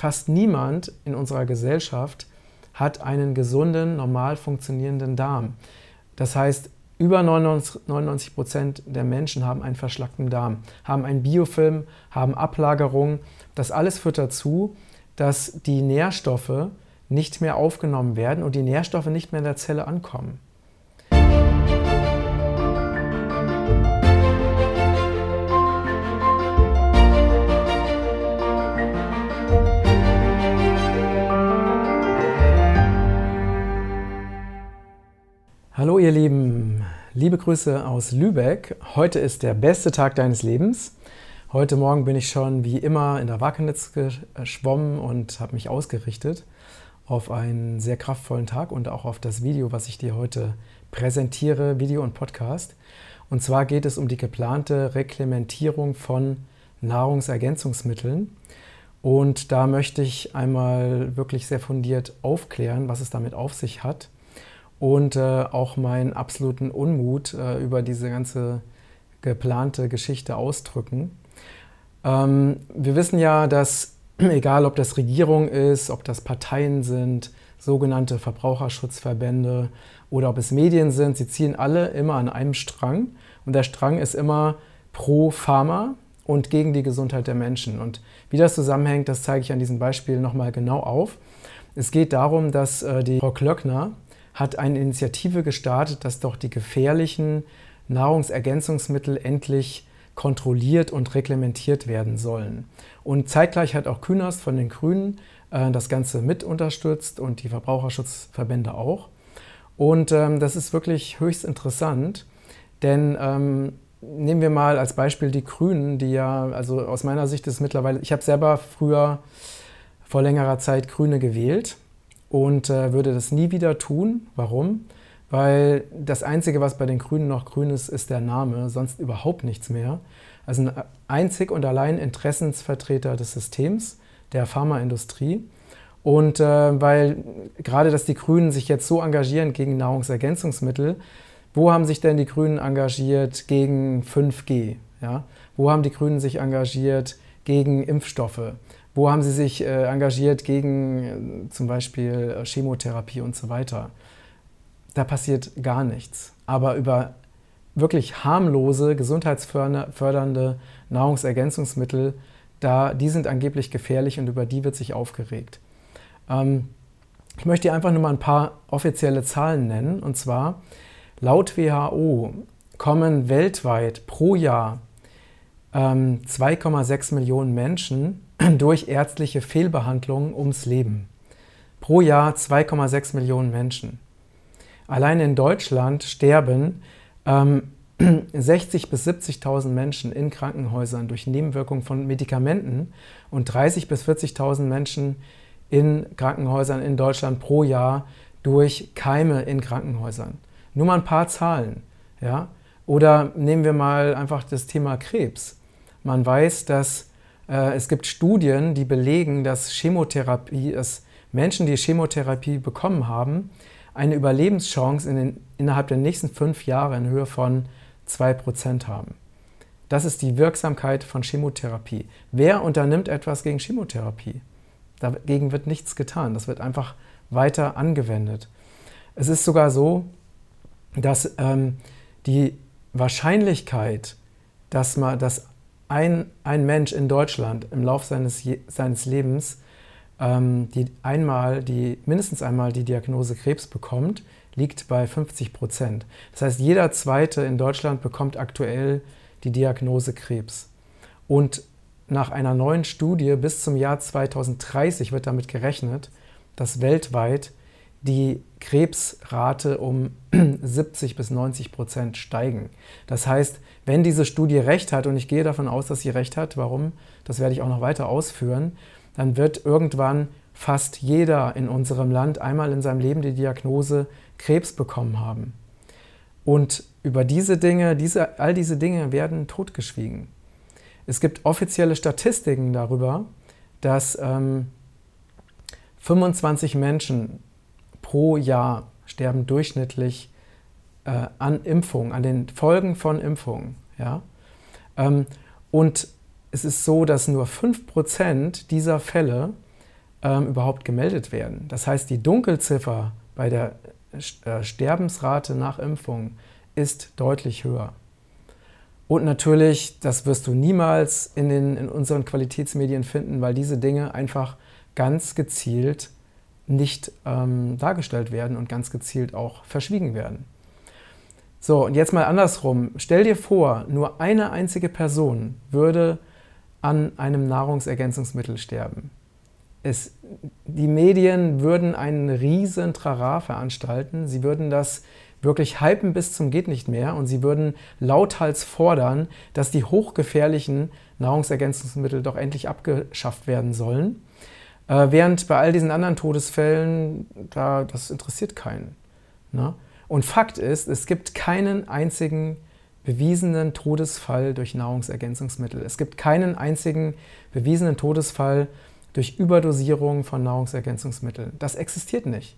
fast niemand in unserer Gesellschaft hat einen gesunden, normal funktionierenden Darm. Das heißt, über 99 Prozent der Menschen haben einen verschlackten Darm, haben einen Biofilm, haben Ablagerungen. Das alles führt dazu, dass die Nährstoffe nicht mehr aufgenommen werden und die Nährstoffe nicht mehr in der Zelle ankommen. Hallo ihr Lieben, liebe Grüße aus Lübeck. Heute ist der beste Tag deines Lebens. Heute Morgen bin ich schon wie immer in der Wackennitz geschwommen und habe mich ausgerichtet auf einen sehr kraftvollen Tag und auch auf das Video, was ich dir heute präsentiere, Video und Podcast. Und zwar geht es um die geplante Reklementierung von Nahrungsergänzungsmitteln. Und da möchte ich einmal wirklich sehr fundiert aufklären, was es damit auf sich hat und äh, auch meinen absoluten Unmut äh, über diese ganze geplante Geschichte ausdrücken. Ähm, wir wissen ja, dass egal ob das Regierung ist, ob das Parteien sind, sogenannte Verbraucherschutzverbände oder ob es Medien sind, sie ziehen alle immer an einem Strang und der Strang ist immer pro Pharma und gegen die Gesundheit der Menschen. Und wie das zusammenhängt, das zeige ich an diesem Beispiel nochmal genau auf. Es geht darum, dass äh, die Frau Klöckner hat eine Initiative gestartet, dass doch die gefährlichen Nahrungsergänzungsmittel endlich kontrolliert und reglementiert werden sollen. Und zeitgleich hat auch Künast von den Grünen äh, das Ganze mit unterstützt und die Verbraucherschutzverbände auch. Und ähm, das ist wirklich höchst interessant, denn ähm, nehmen wir mal als Beispiel die Grünen, die ja, also aus meiner Sicht ist mittlerweile, ich habe selber früher vor längerer Zeit Grüne gewählt und äh, würde das nie wieder tun. Warum? Weil das Einzige, was bei den Grünen noch grün ist, ist der Name, sonst überhaupt nichts mehr. Also ein einzig und allein Interessensvertreter des Systems, der Pharmaindustrie. Und äh, weil gerade, dass die Grünen sich jetzt so engagieren gegen Nahrungsergänzungsmittel, wo haben sich denn die Grünen engagiert gegen 5G? Ja? Wo haben die Grünen sich engagiert gegen Impfstoffe? Wo haben Sie sich äh, engagiert gegen äh, zum Beispiel äh, Chemotherapie und so weiter? Da passiert gar nichts. Aber über wirklich harmlose, gesundheitsfördernde Nahrungsergänzungsmittel, da, die sind angeblich gefährlich und über die wird sich aufgeregt. Ähm, ich möchte hier einfach nur mal ein paar offizielle Zahlen nennen. Und zwar, laut WHO kommen weltweit pro Jahr ähm, 2,6 Millionen Menschen durch ärztliche Fehlbehandlungen ums Leben. Pro Jahr 2,6 Millionen Menschen. Allein in Deutschland sterben ähm, 60.000 bis 70.000 Menschen in Krankenhäusern durch Nebenwirkungen von Medikamenten und 30.000 bis 40.000 Menschen in Krankenhäusern in Deutschland pro Jahr durch Keime in Krankenhäusern. Nur mal ein paar Zahlen. Ja? Oder nehmen wir mal einfach das Thema Krebs. Man weiß, dass äh, es gibt Studien, die belegen, dass Chemotherapie, dass Menschen, die Chemotherapie bekommen haben, eine Überlebenschance in den, innerhalb der nächsten fünf Jahre in Höhe von 2% haben. Das ist die Wirksamkeit von Chemotherapie. Wer unternimmt etwas gegen Chemotherapie? Dagegen wird nichts getan. Das wird einfach weiter angewendet. Es ist sogar so, dass ähm, die Wahrscheinlichkeit, dass, man, dass ein, ein Mensch in Deutschland im Laufe seines, seines Lebens ähm, die einmal die, mindestens einmal die Diagnose Krebs bekommt, liegt bei 50 Prozent. Das heißt, jeder Zweite in Deutschland bekommt aktuell die Diagnose Krebs. Und nach einer neuen Studie bis zum Jahr 2030 wird damit gerechnet, dass weltweit die Krebsrate um 70 bis 90 Prozent steigen. Das heißt, wenn diese Studie recht hat, und ich gehe davon aus, dass sie recht hat, warum, das werde ich auch noch weiter ausführen, dann wird irgendwann fast jeder in unserem Land einmal in seinem Leben die Diagnose Krebs bekommen haben. Und über diese Dinge, diese, all diese Dinge werden totgeschwiegen. Es gibt offizielle Statistiken darüber, dass ähm, 25 Menschen pro Jahr sterben durchschnittlich äh, an Impfungen, an den Folgen von Impfungen. Ja? Ähm, und es ist so, dass nur 5% dieser Fälle ähm, überhaupt gemeldet werden. Das heißt, die Dunkelziffer bei der äh, Sterbensrate nach Impfung ist deutlich höher. Und natürlich, das wirst du niemals in, den, in unseren Qualitätsmedien finden, weil diese Dinge einfach ganz gezielt nicht ähm, dargestellt werden und ganz gezielt auch verschwiegen werden. So, und jetzt mal andersrum. Stell dir vor, nur eine einzige Person würde an einem Nahrungsergänzungsmittel sterben. Es, die Medien würden einen riesen Trara veranstalten. Sie würden das wirklich hypen bis zum geht nicht mehr und sie würden lauthals fordern, dass die hochgefährlichen Nahrungsergänzungsmittel doch endlich abgeschafft werden sollen. Äh, während bei all diesen anderen Todesfällen, da, das interessiert keinen. Ne? Und Fakt ist, es gibt keinen einzigen bewiesenen Todesfall durch Nahrungsergänzungsmittel. Es gibt keinen einzigen bewiesenen Todesfall durch Überdosierung von Nahrungsergänzungsmitteln. Das existiert nicht.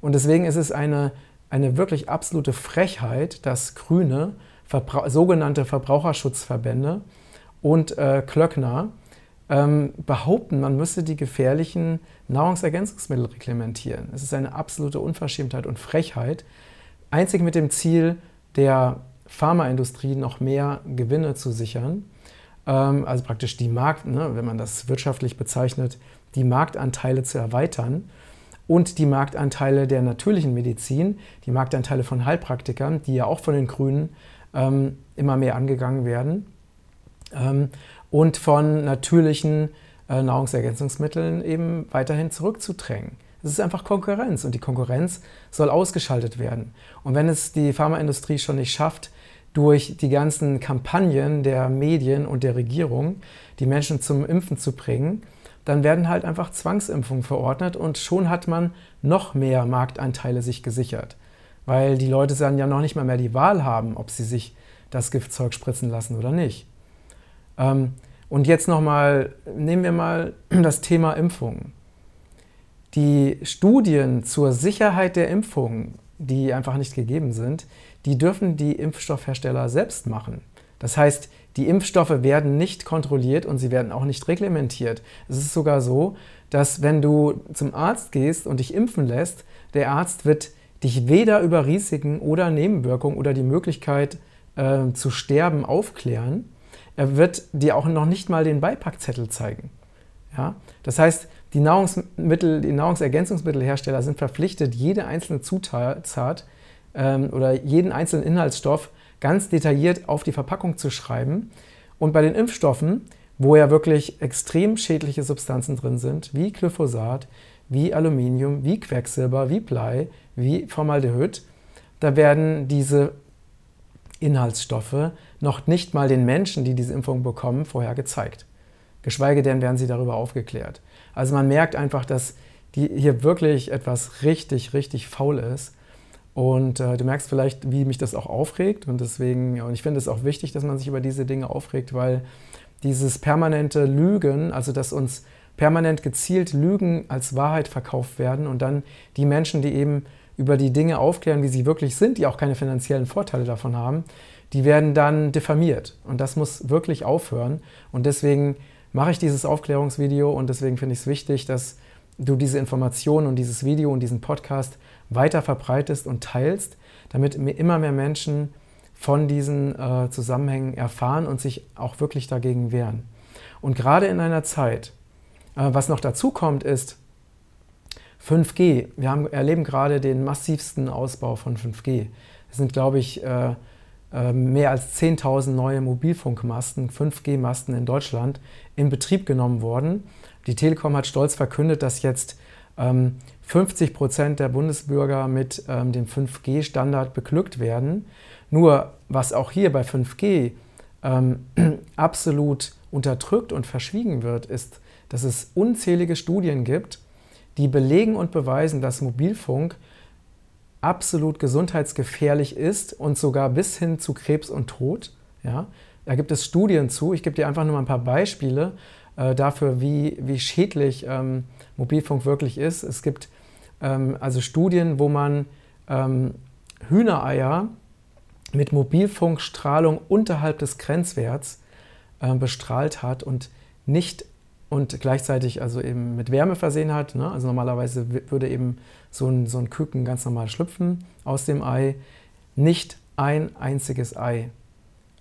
Und deswegen ist es eine, eine wirklich absolute Frechheit, dass Grüne, Verbra sogenannte Verbraucherschutzverbände und äh, Klöckner ähm, behaupten, man müsse die gefährlichen Nahrungsergänzungsmittel reglementieren. Es ist eine absolute Unverschämtheit und Frechheit, einzig mit dem Ziel, der Pharmaindustrie noch mehr Gewinne zu sichern. Ähm, also praktisch die Markt, ne, wenn man das wirtschaftlich bezeichnet, die Marktanteile zu erweitern und die Marktanteile der natürlichen Medizin, die Marktanteile von Heilpraktikern, die ja auch von den Grünen ähm, immer mehr angegangen werden. Ähm, und von natürlichen äh, Nahrungsergänzungsmitteln eben weiterhin zurückzudrängen. Es ist einfach Konkurrenz und die Konkurrenz soll ausgeschaltet werden. Und wenn es die Pharmaindustrie schon nicht schafft, durch die ganzen Kampagnen der Medien und der Regierung die Menschen zum Impfen zu bringen, dann werden halt einfach Zwangsimpfungen verordnet und schon hat man noch mehr Marktanteile sich gesichert. Weil die Leute dann ja noch nicht mal mehr die Wahl haben, ob sie sich das Giftzeug spritzen lassen oder nicht. Ähm, und jetzt nochmal, nehmen wir mal das Thema Impfungen. Die Studien zur Sicherheit der Impfungen, die einfach nicht gegeben sind, die dürfen die Impfstoffhersteller selbst machen. Das heißt, die Impfstoffe werden nicht kontrolliert und sie werden auch nicht reglementiert. Es ist sogar so, dass wenn du zum Arzt gehst und dich impfen lässt, der Arzt wird dich weder über Risiken oder Nebenwirkungen oder die Möglichkeit äh, zu sterben aufklären, er wird dir auch noch nicht mal den Beipackzettel zeigen. Ja? Das heißt, die, Nahrungsmittel, die Nahrungsergänzungsmittelhersteller sind verpflichtet, jede einzelne Zutat ähm, oder jeden einzelnen Inhaltsstoff ganz detailliert auf die Verpackung zu schreiben. Und bei den Impfstoffen, wo ja wirklich extrem schädliche Substanzen drin sind, wie Glyphosat, wie Aluminium, wie Quecksilber, wie Blei, wie Formaldehyd, da werden diese Inhaltsstoffe noch nicht mal den Menschen, die diese Impfung bekommen, vorher gezeigt. Geschweige denn werden sie darüber aufgeklärt. Also man merkt einfach, dass die hier wirklich etwas richtig, richtig faul ist. Und äh, du merkst vielleicht, wie mich das auch aufregt. Und deswegen, und ich finde es auch wichtig, dass man sich über diese Dinge aufregt, weil dieses permanente Lügen, also dass uns permanent gezielt Lügen als Wahrheit verkauft werden und dann die Menschen, die eben über die Dinge aufklären, wie sie wirklich sind, die auch keine finanziellen Vorteile davon haben, die werden dann diffamiert. Und das muss wirklich aufhören. Und deswegen mache ich dieses Aufklärungsvideo und deswegen finde ich es wichtig, dass du diese Informationen und dieses Video und diesen Podcast weiter verbreitest und teilst, damit immer mehr Menschen von diesen äh, Zusammenhängen erfahren und sich auch wirklich dagegen wehren. Und gerade in einer Zeit, äh, was noch dazu kommt, ist 5G. Wir haben, erleben gerade den massivsten Ausbau von 5G. Es sind, glaube ich, äh, ähm, mehr als 10.000 neue Mobilfunkmasten, 5G-Masten in Deutschland in Betrieb genommen worden. Die Telekom hat stolz verkündet, dass jetzt 50 ähm, Prozent der Bundesbürger mit ähm, dem 5G-Standard beglückt werden. Nur was auch hier bei 5G absolut unterdrückt und verschwiegen wird, ist, dass es unzählige Studien gibt, die belegen und beweisen, dass Mobilfunk absolut gesundheitsgefährlich ist und sogar bis hin zu Krebs und Tod. Ja? Da gibt es Studien zu. Ich gebe dir einfach nur mal ein paar Beispiele äh, dafür, wie, wie schädlich ähm, Mobilfunk wirklich ist. Es gibt ähm, also Studien, wo man ähm, Hühnereier mit Mobilfunkstrahlung unterhalb des Grenzwerts äh, bestrahlt hat und nicht und gleichzeitig also eben mit Wärme versehen hat. Ne? Also normalerweise würde eben so ein, so ein Küken ganz normal schlüpfen aus dem Ei. Nicht ein einziges Ei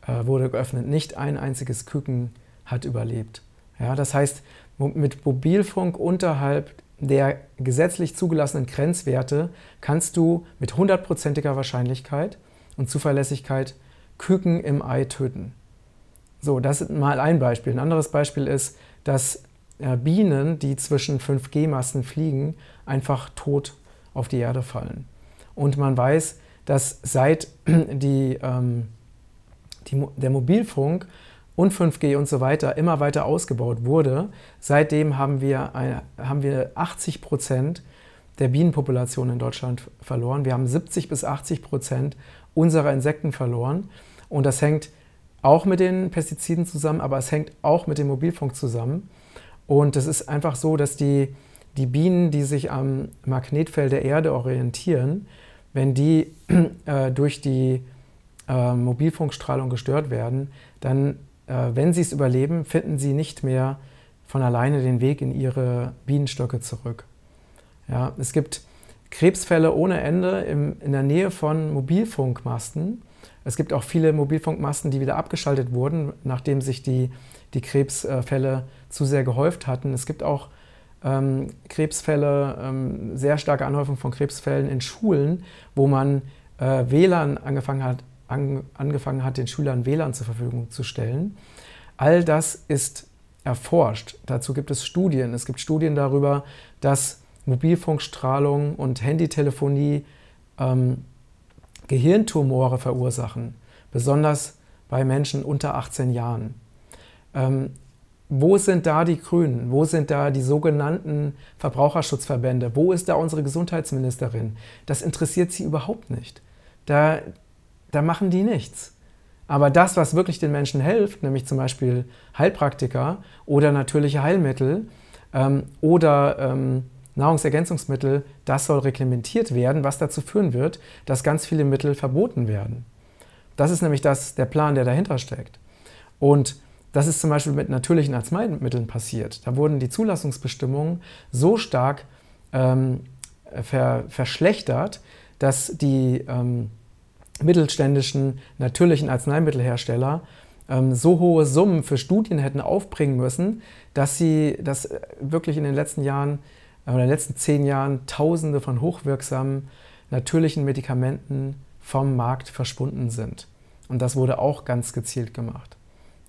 äh, wurde geöffnet, nicht ein einziges Küken hat überlebt. Ja, das heißt, mit Mobilfunk unterhalb der gesetzlich zugelassenen Grenzwerte kannst du mit hundertprozentiger Wahrscheinlichkeit und Zuverlässigkeit Küken im Ei töten. So, das ist mal ein Beispiel. Ein anderes Beispiel ist, dass äh, Bienen, die zwischen 5G-Masten fliegen, einfach tot auf die Erde fallen. Und man weiß, dass seit die, ähm, die, der Mobilfunk und 5G und so weiter immer weiter ausgebaut wurde, seitdem haben wir, eine, haben wir 80 Prozent der Bienenpopulation in Deutschland verloren. Wir haben 70 bis 80 Prozent unserer Insekten verloren. Und das hängt auch mit den Pestiziden zusammen, aber es hängt auch mit dem Mobilfunk zusammen. Und es ist einfach so, dass die, die Bienen, die sich am Magnetfeld der Erde orientieren, wenn die äh, durch die äh, Mobilfunkstrahlung gestört werden, dann, äh, wenn sie es überleben, finden sie nicht mehr von alleine den Weg in ihre Bienenstöcke zurück. Ja, es gibt Krebsfälle ohne Ende im, in der Nähe von Mobilfunkmasten. Es gibt auch viele Mobilfunkmasten, die wieder abgeschaltet wurden, nachdem sich die, die Krebsfälle zu sehr gehäuft hatten. Es gibt auch ähm, Krebsfälle, ähm, sehr starke Anhäufung von Krebsfällen in Schulen, wo man äh, WLAN angefangen hat, an, angefangen hat, den Schülern WLAN zur Verfügung zu stellen. All das ist erforscht. Dazu gibt es Studien. Es gibt Studien darüber, dass Mobilfunkstrahlung und Handytelefonie ähm, Gehirntumore verursachen, besonders bei Menschen unter 18 Jahren. Ähm, wo sind da die Grünen? Wo sind da die sogenannten Verbraucherschutzverbände? Wo ist da unsere Gesundheitsministerin? Das interessiert sie überhaupt nicht. Da, da machen die nichts. Aber das, was wirklich den Menschen hilft, nämlich zum Beispiel Heilpraktiker oder natürliche Heilmittel ähm, oder ähm, Nahrungsergänzungsmittel, das soll reglementiert werden, was dazu führen wird, dass ganz viele Mittel verboten werden. Das ist nämlich das, der Plan, der dahinter steckt. Und das ist zum Beispiel mit natürlichen Arzneimitteln passiert. Da wurden die Zulassungsbestimmungen so stark ähm, ver verschlechtert, dass die ähm, mittelständischen natürlichen Arzneimittelhersteller ähm, so hohe Summen für Studien hätten aufbringen müssen, dass sie das wirklich in den letzten Jahren in den letzten zehn Jahren Tausende von hochwirksamen natürlichen Medikamenten vom Markt verschwunden sind. Und das wurde auch ganz gezielt gemacht.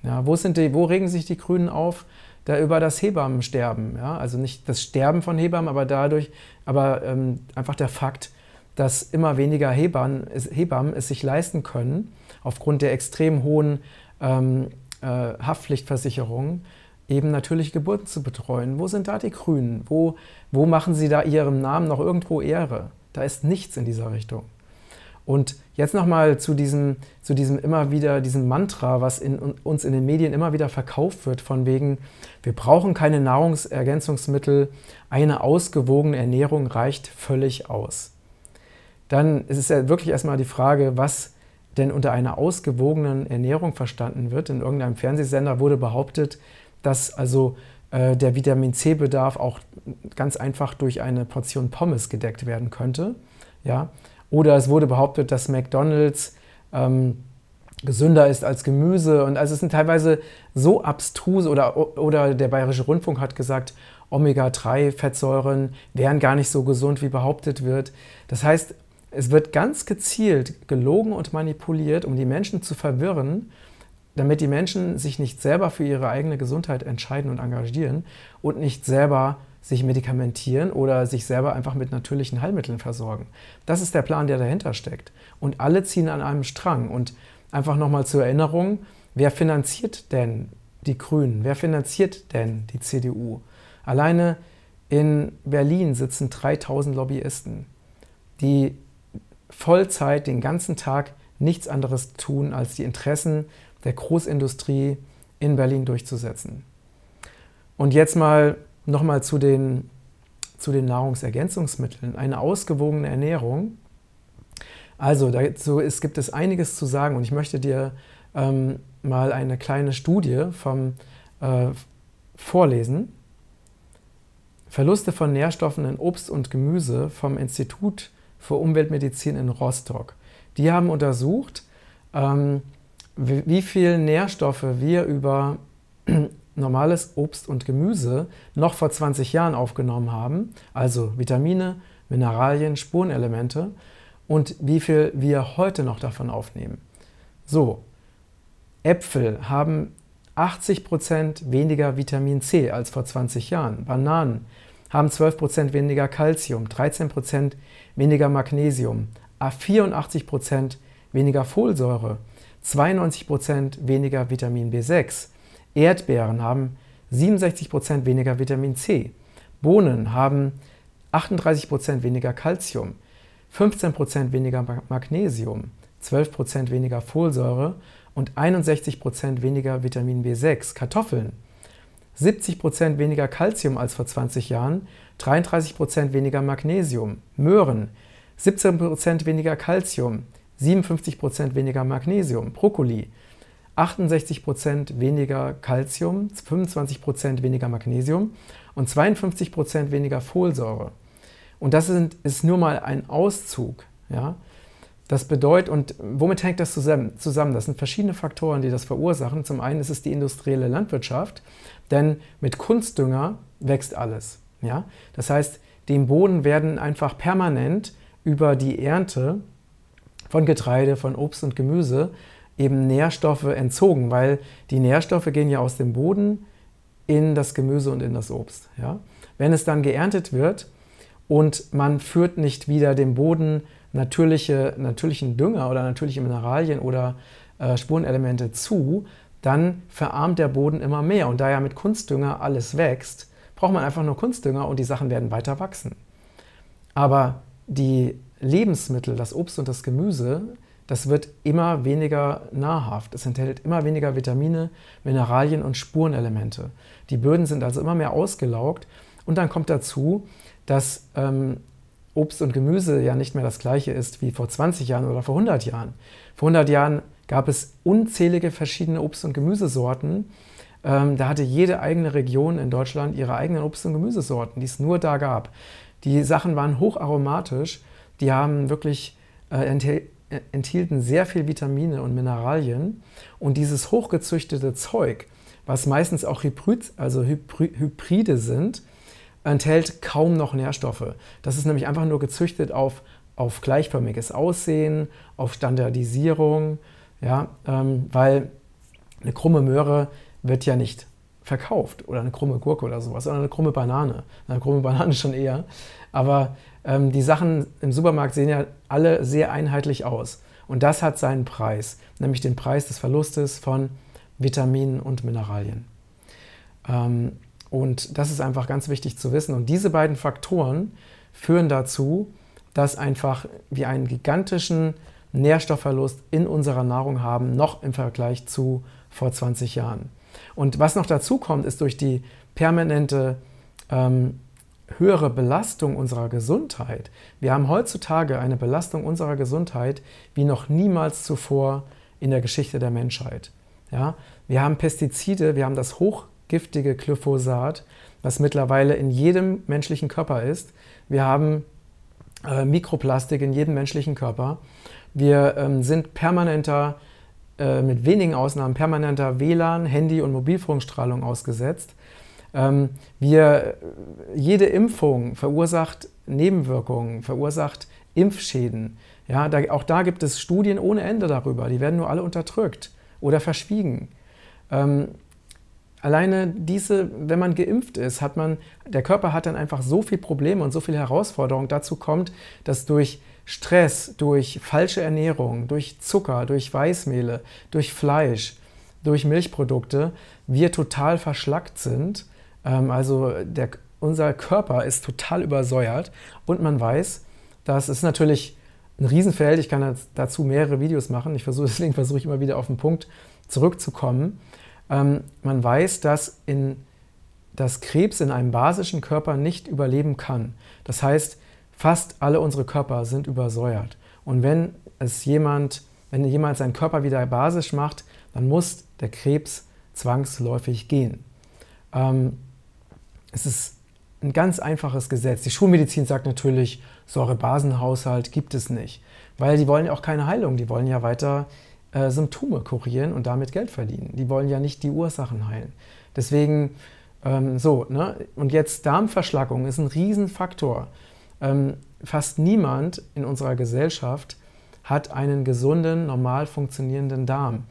Ja, wo, sind die, wo regen sich die Grünen auf? Da über das Hebammensterben. Ja? Also nicht das Sterben von Hebammen, aber dadurch, aber ähm, einfach der Fakt, dass immer weniger Hebammen, Hebammen es sich leisten können, aufgrund der extrem hohen ähm, äh, Haftpflichtversicherungen, eben natürlich Geburten zu betreuen. Wo sind da die Grünen? Wo, wo machen sie da ihrem Namen noch irgendwo Ehre? Da ist nichts in dieser Richtung. Und jetzt nochmal zu diesem, zu diesem immer wieder, diesem Mantra, was in, uns in den Medien immer wieder verkauft wird, von wegen, wir brauchen keine Nahrungsergänzungsmittel, eine ausgewogene Ernährung reicht völlig aus. Dann ist es ja wirklich erstmal die Frage, was denn unter einer ausgewogenen Ernährung verstanden wird. In irgendeinem Fernsehsender wurde behauptet, dass also äh, der Vitamin C-Bedarf auch ganz einfach durch eine Portion Pommes gedeckt werden könnte. Ja? Oder es wurde behauptet, dass McDonald's ähm, gesünder ist als Gemüse. Und also es sind teilweise so abstruse oder, oder der Bayerische Rundfunk hat gesagt, Omega-3-Fettsäuren wären gar nicht so gesund, wie behauptet wird. Das heißt, es wird ganz gezielt gelogen und manipuliert, um die Menschen zu verwirren damit die Menschen sich nicht selber für ihre eigene Gesundheit entscheiden und engagieren und nicht selber sich medikamentieren oder sich selber einfach mit natürlichen Heilmitteln versorgen. Das ist der Plan, der dahinter steckt. Und alle ziehen an einem Strang. Und einfach nochmal zur Erinnerung, wer finanziert denn die Grünen? Wer finanziert denn die CDU? Alleine in Berlin sitzen 3000 Lobbyisten, die Vollzeit den ganzen Tag nichts anderes tun, als die Interessen der Großindustrie in Berlin durchzusetzen. Und jetzt mal nochmal zu den, zu den Nahrungsergänzungsmitteln. Eine ausgewogene Ernährung. Also dazu ist, gibt es einiges zu sagen und ich möchte dir ähm, mal eine kleine Studie vom, äh, vorlesen. Verluste von Nährstoffen in Obst und Gemüse vom Institut für Umweltmedizin in Rostock. Die haben untersucht, ähm, wie viel Nährstoffe wir über normales Obst und Gemüse noch vor 20 Jahren aufgenommen haben, also Vitamine, Mineralien, Spurenelemente und wie viel wir heute noch davon aufnehmen. So, Äpfel haben 80% weniger Vitamin C als vor 20 Jahren. Bananen haben 12% weniger Calcium, 13% weniger Magnesium, 84% weniger Folsäure, 92% weniger Vitamin B6. Erdbeeren haben 67% weniger Vitamin C. Bohnen haben 38% weniger Calcium, 15% weniger Magnesium, 12% weniger Folsäure und 61% weniger Vitamin B6. Kartoffeln 70% weniger Calcium als vor 20 Jahren, 33% weniger Magnesium. Möhren 17% weniger Calcium, 57% weniger Magnesium. Brokkoli 68% weniger Calcium, 25% weniger Magnesium und 52% weniger Folsäure. Und das ist nur mal ein Auszug. Ja? Das bedeutet, und womit hängt das zusammen? Das sind verschiedene Faktoren, die das verursachen. Zum einen ist es die industrielle Landwirtschaft, denn mit Kunstdünger wächst alles. Ja? Das heißt, dem Boden werden einfach permanent über die Ernte von Getreide, von Obst und Gemüse eben Nährstoffe entzogen, weil die Nährstoffe gehen ja aus dem Boden in das Gemüse und in das Obst. Ja? Wenn es dann geerntet wird und man führt nicht wieder dem Boden natürliche, natürlichen Dünger oder natürliche Mineralien oder äh, Spurenelemente zu, dann verarmt der Boden immer mehr. Und da ja mit Kunstdünger alles wächst, braucht man einfach nur Kunstdünger und die Sachen werden weiter wachsen. Aber die Lebensmittel, das Obst und das Gemüse, das wird immer weniger nahrhaft. Es enthält immer weniger Vitamine, Mineralien und Spurenelemente. Die Böden sind also immer mehr ausgelaugt. Und dann kommt dazu, dass ähm, Obst und Gemüse ja nicht mehr das gleiche ist wie vor 20 Jahren oder vor 100 Jahren. Vor 100 Jahren gab es unzählige verschiedene Obst- und Gemüsesorten. Ähm, da hatte jede eigene Region in Deutschland ihre eigenen Obst- und Gemüsesorten, die es nur da gab. Die Sachen waren hocharomatisch, die haben wirklich äh, enthielten sehr viel Vitamine und Mineralien. Und dieses hochgezüchtete Zeug, was meistens auch Hybrid, also Hybride sind, enthält kaum noch Nährstoffe. Das ist nämlich einfach nur gezüchtet auf, auf gleichförmiges Aussehen, auf Standardisierung, ja, ähm, weil eine krumme Möhre wird ja nicht verkauft oder eine krumme Gurke oder sowas, sondern eine krumme Banane. Eine krumme Banane schon eher. Aber ähm, die Sachen im Supermarkt sehen ja alle sehr einheitlich aus. Und das hat seinen Preis, nämlich den Preis des Verlustes von Vitaminen und Mineralien. Ähm, und das ist einfach ganz wichtig zu wissen. Und diese beiden Faktoren führen dazu, dass einfach wir einen gigantischen Nährstoffverlust in unserer Nahrung haben, noch im Vergleich zu vor 20 Jahren. Und was noch dazu kommt, ist durch die permanente ähm, höhere Belastung unserer Gesundheit. Wir haben heutzutage eine Belastung unserer Gesundheit wie noch niemals zuvor in der Geschichte der Menschheit. Ja? Wir haben Pestizide, wir haben das hoch giftige Glyphosat, was mittlerweile in jedem menschlichen Körper ist. Wir haben äh, Mikroplastik in jedem menschlichen Körper. Wir ähm, sind permanenter, äh, mit wenigen Ausnahmen, permanenter WLAN, Handy- und Mobilfunkstrahlung ausgesetzt. Ähm, wir, jede Impfung verursacht Nebenwirkungen, verursacht Impfschäden. Ja, da, auch da gibt es Studien ohne Ende darüber. Die werden nur alle unterdrückt oder verschwiegen. Ähm, Alleine diese, wenn man geimpft ist, hat man, der Körper hat dann einfach so viele Probleme und so viele Herausforderungen. Dazu kommt, dass durch Stress, durch falsche Ernährung, durch Zucker, durch Weißmehle, durch Fleisch, durch Milchprodukte wir total verschlackt sind. Ähm, also der, unser Körper ist total übersäuert und man weiß, dass es natürlich ein Riesenfeld, ich kann dazu mehrere Videos machen, ich versuche, deswegen versuche ich immer wieder auf den Punkt zurückzukommen. Ähm, man weiß, dass, in, dass Krebs in einem basischen Körper nicht überleben kann. Das heißt, fast alle unsere Körper sind übersäuert. Und wenn es jemand, wenn jemand seinen Körper wieder basisch macht, dann muss der Krebs zwangsläufig gehen. Ähm, es ist ein ganz einfaches Gesetz. Die Schulmedizin sagt natürlich, Säurebasenhaushalt gibt es nicht, weil die wollen ja auch keine Heilung, die wollen ja weiter äh, Symptome kurieren und damit Geld verdienen. Die wollen ja nicht die Ursachen heilen. Deswegen ähm, so, ne? Und jetzt Darmverschlackung ist ein Riesenfaktor. Ähm, fast niemand in unserer Gesellschaft hat einen gesunden, normal funktionierenden Darm.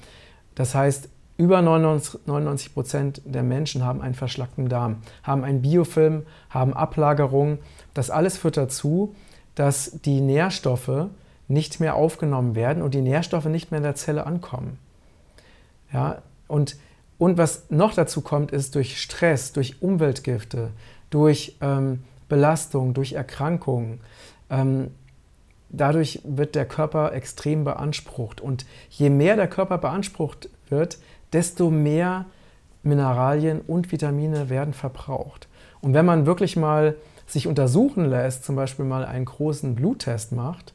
Das heißt, über 99 Prozent der Menschen haben einen verschlackten Darm, haben einen Biofilm, haben Ablagerungen. Das alles führt dazu, dass die Nährstoffe nicht mehr aufgenommen werden und die Nährstoffe nicht mehr in der Zelle ankommen. Ja, und, und was noch dazu kommt, ist durch Stress, durch Umweltgifte, durch ähm, Belastung, durch Erkrankungen. Ähm, dadurch wird der Körper extrem beansprucht. Und je mehr der Körper beansprucht wird, desto mehr Mineralien und Vitamine werden verbraucht. Und wenn man wirklich mal sich untersuchen lässt, zum Beispiel mal einen großen Bluttest macht,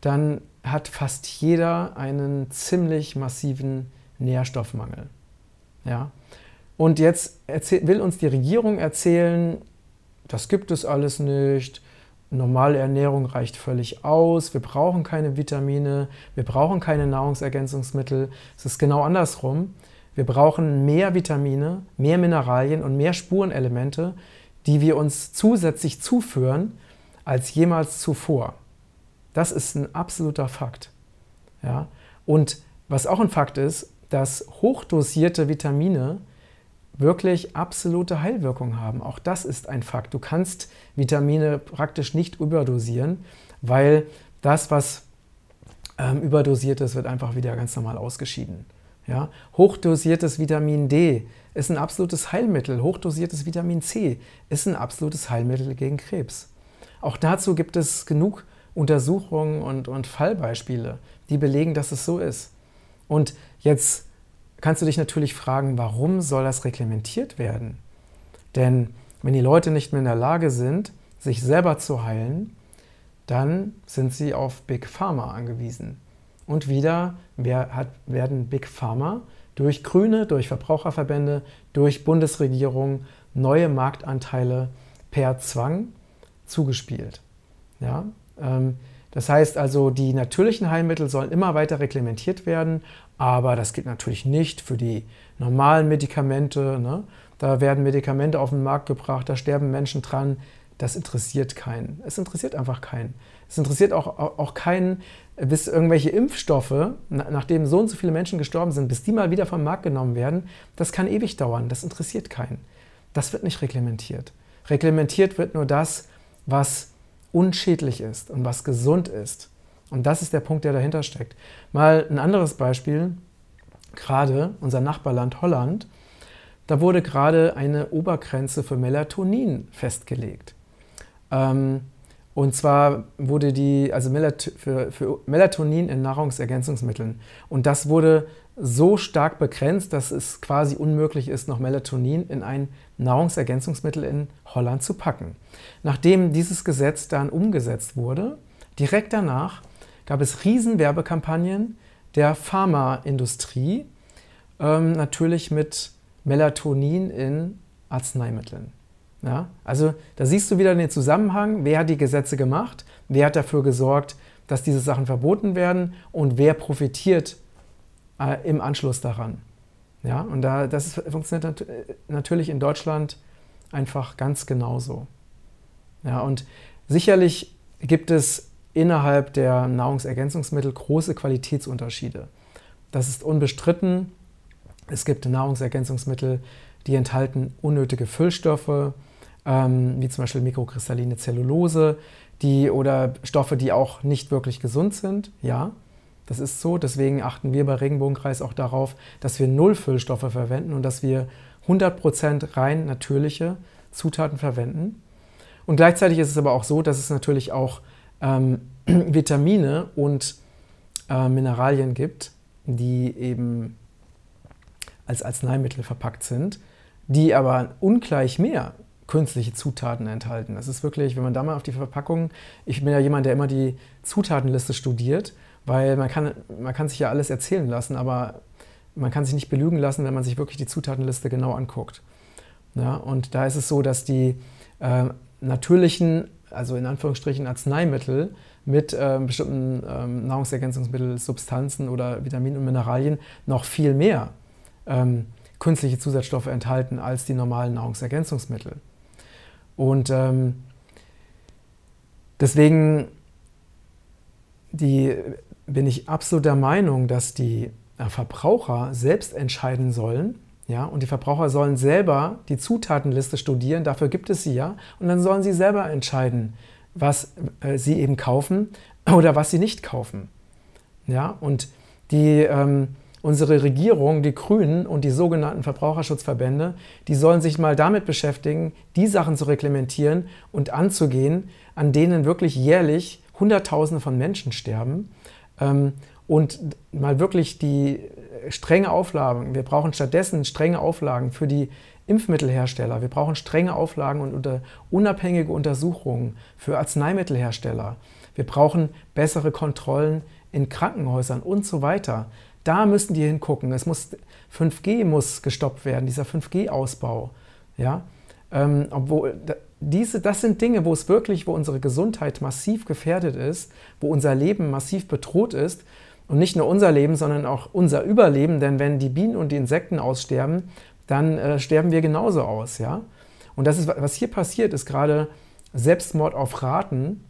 dann hat fast jeder einen ziemlich massiven Nährstoffmangel. Ja? Und jetzt will uns die Regierung erzählen, das gibt es alles nicht, normale Ernährung reicht völlig aus, wir brauchen keine Vitamine, wir brauchen keine Nahrungsergänzungsmittel. Es ist genau andersrum. Wir brauchen mehr Vitamine, mehr Mineralien und mehr Spurenelemente, die wir uns zusätzlich zuführen als jemals zuvor. Das ist ein absoluter Fakt. Ja? Und was auch ein Fakt ist, dass hochdosierte Vitamine wirklich absolute Heilwirkung haben. Auch das ist ein Fakt. Du kannst Vitamine praktisch nicht überdosieren, weil das, was ähm, überdosiert ist, wird einfach wieder ganz normal ausgeschieden. Ja? Hochdosiertes Vitamin D ist ein absolutes Heilmittel. Hochdosiertes Vitamin C ist ein absolutes Heilmittel gegen Krebs. Auch dazu gibt es genug Untersuchungen und, und Fallbeispiele, die belegen, dass es so ist. Und jetzt kannst du dich natürlich fragen, warum soll das reglementiert werden? Denn wenn die Leute nicht mehr in der Lage sind, sich selber zu heilen, dann sind sie auf Big Pharma angewiesen. Und wieder werden Big Pharma durch Grüne, durch Verbraucherverbände, durch Bundesregierung neue Marktanteile per Zwang zugespielt. Ja? Ähm, das heißt also, die natürlichen Heilmittel sollen immer weiter reglementiert werden, aber das gilt natürlich nicht für die normalen Medikamente. Ne? Da werden Medikamente auf den Markt gebracht, da sterben Menschen dran. Das interessiert keinen. Es interessiert einfach keinen. Es interessiert auch, auch keinen, bis irgendwelche Impfstoffe, nachdem so und so viele Menschen gestorben sind, bis die mal wieder vom Markt genommen werden, das kann ewig dauern. Das interessiert keinen. Das wird nicht reglementiert. Reglementiert wird nur das, was unschädlich ist und was gesund ist. Und das ist der Punkt, der dahinter steckt. Mal ein anderes Beispiel. Gerade unser Nachbarland Holland, da wurde gerade eine Obergrenze für Melatonin festgelegt. Ähm, und zwar wurde die, also für, für Melatonin in Nahrungsergänzungsmitteln. Und das wurde so stark begrenzt, dass es quasi unmöglich ist, noch Melatonin in ein Nahrungsergänzungsmittel in Holland zu packen. Nachdem dieses Gesetz dann umgesetzt wurde, direkt danach gab es Riesenwerbekampagnen der Pharmaindustrie, ähm, natürlich mit Melatonin in Arzneimitteln. Ja? Also da siehst du wieder den Zusammenhang, wer hat die Gesetze gemacht, wer hat dafür gesorgt, dass diese Sachen verboten werden und wer profitiert äh, im Anschluss daran. Ja, und da, das funktioniert nat natürlich in Deutschland einfach ganz genauso. Ja, und sicherlich gibt es innerhalb der Nahrungsergänzungsmittel große Qualitätsunterschiede. Das ist unbestritten. Es gibt Nahrungsergänzungsmittel, die enthalten unnötige Füllstoffe, ähm, wie zum Beispiel mikrokristalline Zellulose, die oder Stoffe, die auch nicht wirklich gesund sind. Ja, das ist so. Deswegen achten wir bei Regenbogenkreis auch darauf, dass wir null Füllstoffe verwenden und dass wir 100% rein natürliche Zutaten verwenden. Und gleichzeitig ist es aber auch so, dass es natürlich auch ähm, Vitamine und äh, Mineralien gibt, die eben als Arzneimittel verpackt sind, die aber ungleich mehr künstliche Zutaten enthalten. Das ist wirklich, wenn man da mal auf die Verpackung, ich bin ja jemand, der immer die Zutatenliste studiert weil man kann, man kann sich ja alles erzählen lassen, aber man kann sich nicht belügen lassen, wenn man sich wirklich die Zutatenliste genau anguckt. Ja, und da ist es so, dass die äh, natürlichen, also in Anführungsstrichen Arzneimittel mit äh, bestimmten äh, Nahrungsergänzungsmitteln, Substanzen oder Vitaminen und Mineralien noch viel mehr ähm, künstliche Zusatzstoffe enthalten als die normalen Nahrungsergänzungsmittel. Und ähm, deswegen die, bin ich absolut der Meinung, dass die äh, Verbraucher selbst entscheiden sollen, ja, und die Verbraucher sollen selber die Zutatenliste studieren, dafür gibt es sie ja, und dann sollen sie selber entscheiden, was äh, sie eben kaufen oder was sie nicht kaufen. Ja, und die, ähm, unsere Regierung, die Grünen und die sogenannten Verbraucherschutzverbände, die sollen sich mal damit beschäftigen, die Sachen zu reglementieren und anzugehen, an denen wirklich jährlich Hunderttausende von Menschen sterben. Ähm, und mal wirklich die strenge Auflagen. Wir brauchen stattdessen strenge Auflagen für die Impfmittelhersteller. Wir brauchen strenge Auflagen und unter, unabhängige Untersuchungen für Arzneimittelhersteller. Wir brauchen bessere Kontrollen in Krankenhäusern und so weiter. Da müssen die hingucken. Es muss 5G muss gestoppt werden, dieser 5G-Ausbau. Ja, ähm, obwohl diese, das sind Dinge, wo es wirklich, wo unsere Gesundheit massiv gefährdet ist, wo unser Leben massiv bedroht ist und nicht nur unser Leben, sondern auch unser Überleben, denn wenn die Bienen und die Insekten aussterben, dann äh, sterben wir genauso aus, ja. Und das ist, was hier passiert, ist gerade Selbstmord auf Raten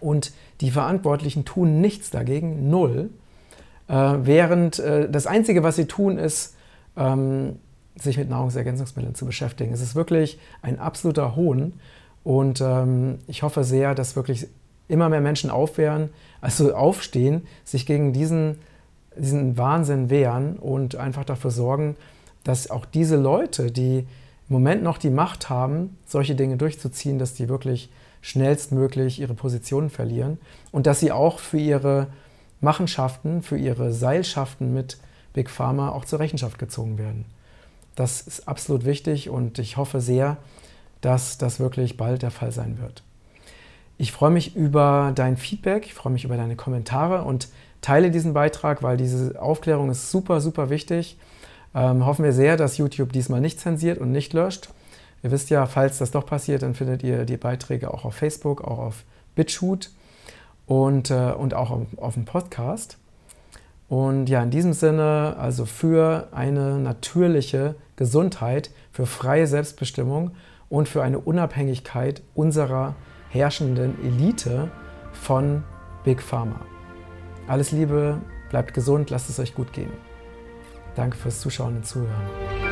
und die Verantwortlichen tun nichts dagegen, null. Äh, während äh, das Einzige, was sie tun, ist, ähm, sich mit Nahrungsergänzungsmitteln zu beschäftigen. Es ist wirklich ein absoluter Hohn und ähm, ich hoffe sehr, dass wirklich immer mehr Menschen aufwehren, also aufstehen, sich gegen diesen, diesen Wahnsinn wehren und einfach dafür sorgen, dass auch diese Leute, die im Moment noch die Macht haben, solche Dinge durchzuziehen, dass die wirklich schnellstmöglich ihre Positionen verlieren und dass sie auch für ihre Machenschaften, für ihre Seilschaften mit Big Pharma auch zur Rechenschaft gezogen werden. Das ist absolut wichtig und ich hoffe sehr, dass das wirklich bald der Fall sein wird. Ich freue mich über dein Feedback, ich freue mich über deine Kommentare und teile diesen Beitrag, weil diese Aufklärung ist super, super wichtig. Ähm, hoffen wir sehr, dass YouTube diesmal nicht zensiert und nicht löscht. Ihr wisst ja, falls das doch passiert, dann findet ihr die Beiträge auch auf Facebook, auch auf BitChute und, äh, und auch auf, auf dem Podcast. Und ja, in diesem Sinne, also für eine natürliche Gesundheit, für freie Selbstbestimmung und für eine Unabhängigkeit unserer herrschenden Elite von Big Pharma. Alles Liebe, bleibt gesund, lasst es euch gut gehen. Danke fürs Zuschauen und Zuhören.